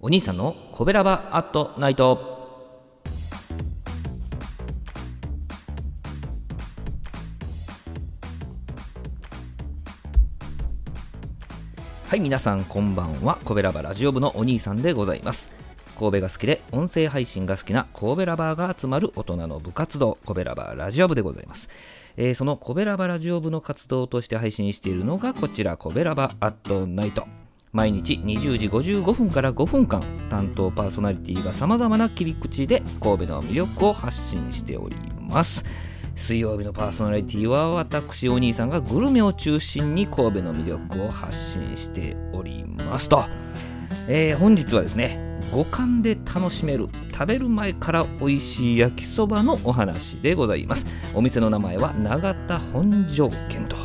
お兄さんのコベラバアットナイト。はい皆さんこんばんは。コベラバラジオ部のお兄さんでございます。神戸が好きで音声配信が好きな神戸ラバーが集まる大人の部活動コベラバーラジオ部でございます。えー、そのコベラバラジオ部の活動として配信しているのがこちらコベラバーアットナイト。毎日20時55分から5分間担当パーソナリティがさまざまな切り口で神戸の魅力を発信しております。水曜日のパーソナリティは私お兄さんがグルメを中心に神戸の魅力を発信しておりますと、えー、本日はですね五感で楽しめる食べる前から美味しい焼きそばのお話でございます。お店の名前は永田本条軒と。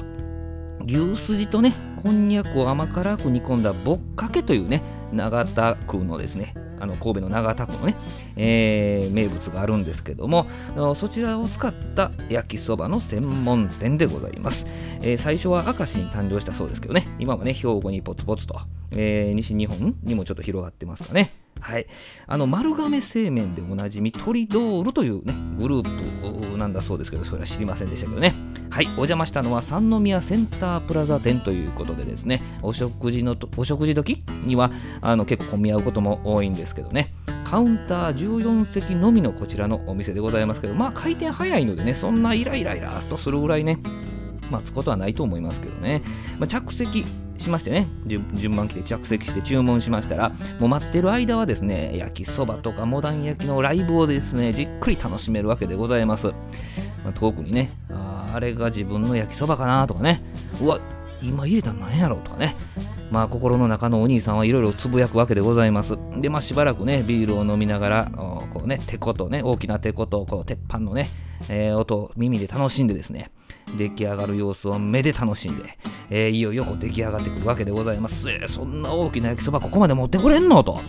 牛すじとねこんにゃくを甘辛く煮込んだぼっかけというね長田区のですねあの神戸の長田区のね、えー、名物があるんですけどもそちらを使った焼きそばの専門店でございます、えー、最初は明石に誕生したそうですけどね今はね兵庫にポツポツと、えー、西日本にもちょっと広がってますかね。はい、あの丸亀製麺でおなじみトリドールという、ね、グループなんだそうですけどそれは知りませんでしたけどね。はい。お邪魔したのは三宮センタープラザ店ということでですねお食事のお食事時にはあの結構混み合うことも多いんですけどね。カウンター14席のみのこちらのお店でございますけどまあ回転早いのでねそんなイライライラーとするぐらいね待つことはないと思いますけどね、まあ、着席しましてね順番来て着席して注文しましたらもう待ってる間はですね焼きそばとかモダン焼きのライブをですねじっくり楽しめるわけでございます、まあ、遠くにねああれが自分の焼きそばかなとかねうわ今入れたの何やろうとかね。まあ心の中のお兄さんはいろいろつぶやくわけでございます。でまあしばらくねビールを飲みながらこうねてことね大きなてことこう鉄板のね、えー、音耳で楽しんでですね出来上がる様子を目で楽しんで、えー、いよいよこう出来上がってくるわけでございます。えー、そんな大きな焼きそばここまで持ってこれんの？と。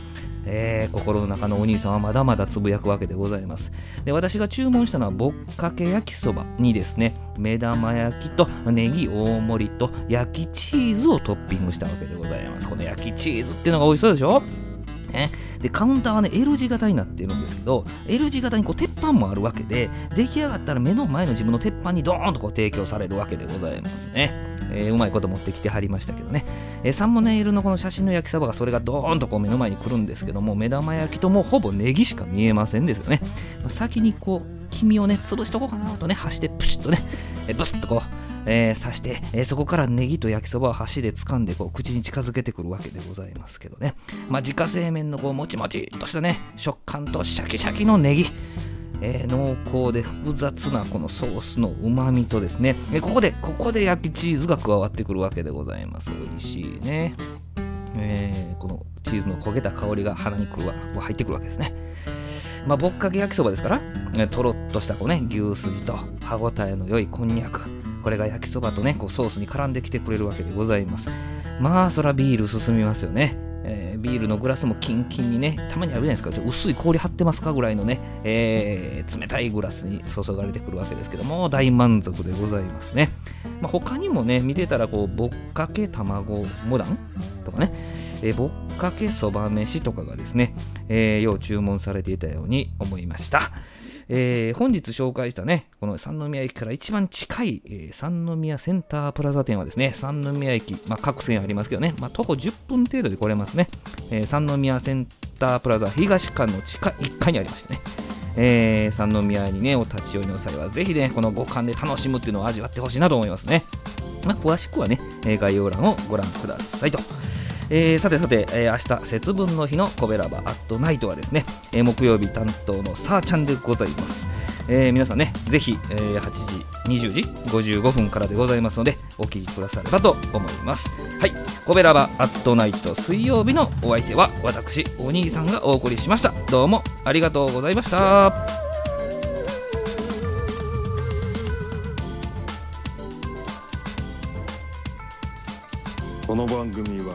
えー、心の中のお兄さんはまだまだつぶやくわけでございます。で私が注文したのはぼっかけ焼きそばにですね、目玉焼きとネギ大盛りと焼きチーズをトッピングしたわけでございます。この焼きチーズっていうのが美味しそうでしょ？ね。で、カウンターはね、L 字型になってるんですけど、L 字型にこう鉄板もあるわけで、出来上がったら目の前の自分の鉄板にドーンとこう提供されるわけでございますね。えー、うまいこと持ってきてはりましたけどね。えー、サンモネイルのこの写真の焼きそばがそれがドーンとこう目の前に来るんですけども、目玉焼きともほぼネギしか見えませんですよね。まあ、先にこう、黄身をね、潰しとこうかなとね、箸でプシッとね、えブスッとこう、えー、刺して、えー、そこからネギと焼きそばを箸で掴んでこう口に近づけてくるわけでございますけどね。まあ、自家製麺のこうもちもちとしたね、食感とシャキシャキのネギ。えー、濃厚で複雑なこのソースのうまみとですね、えここで、ここで焼きチーズが加わってくるわけでございます。美味しいね。えー、このチーズの焦げた香りが鼻にくるわ入ってくるわけですね。まあ、ぼっかけ焼きそばですから、えとろっとしたこう、ね、牛すじと歯ごたえの良いこんにゃく、これが焼きそばとね、こうソースに絡んできてくれるわけでございます。まあ、そらビール進みますよね。えー、ビールのグラスもキンキンにね、たまにあるじゃないですか、薄い氷張ってますかぐらいのね、えー、冷たいグラスに注がれてくるわけですけども、大満足でございますね。まあ、他にもね、見てたら、こう、ぼっかけ卵モダンとかね、え、ぼっかけそば飯とかがですね、えー、よう注文されていたように思いました。えー、本日紹介したね、この三宮駅から一番近い、えー、三宮センタープラザ店はですね、三宮駅、まあ、各線ありますけどね、まあ、徒歩10分程度で来れますね、えー、三宮センタープラザ東館の地下1階にありましてね、えー、三宮にね、お立ち寄りの際は、ぜひね、この五感で楽しむっていうのを味わってほしいなと思いますね。まあ、詳しくはね、概要欄をご覧くださいと。えー、さてさて、えー、明日節分の日のコベラバアットナイトはですね、えー、木曜日担当のさーちゃんでございます。えー、皆さんね、ぜひ、えー、8時、20時55分からでございますので、お聞きくださればと思います。はい、コベラバアットナイト水曜日のお相手は、私、お兄さんがお送りしました。どうもありがとうございました。この番組は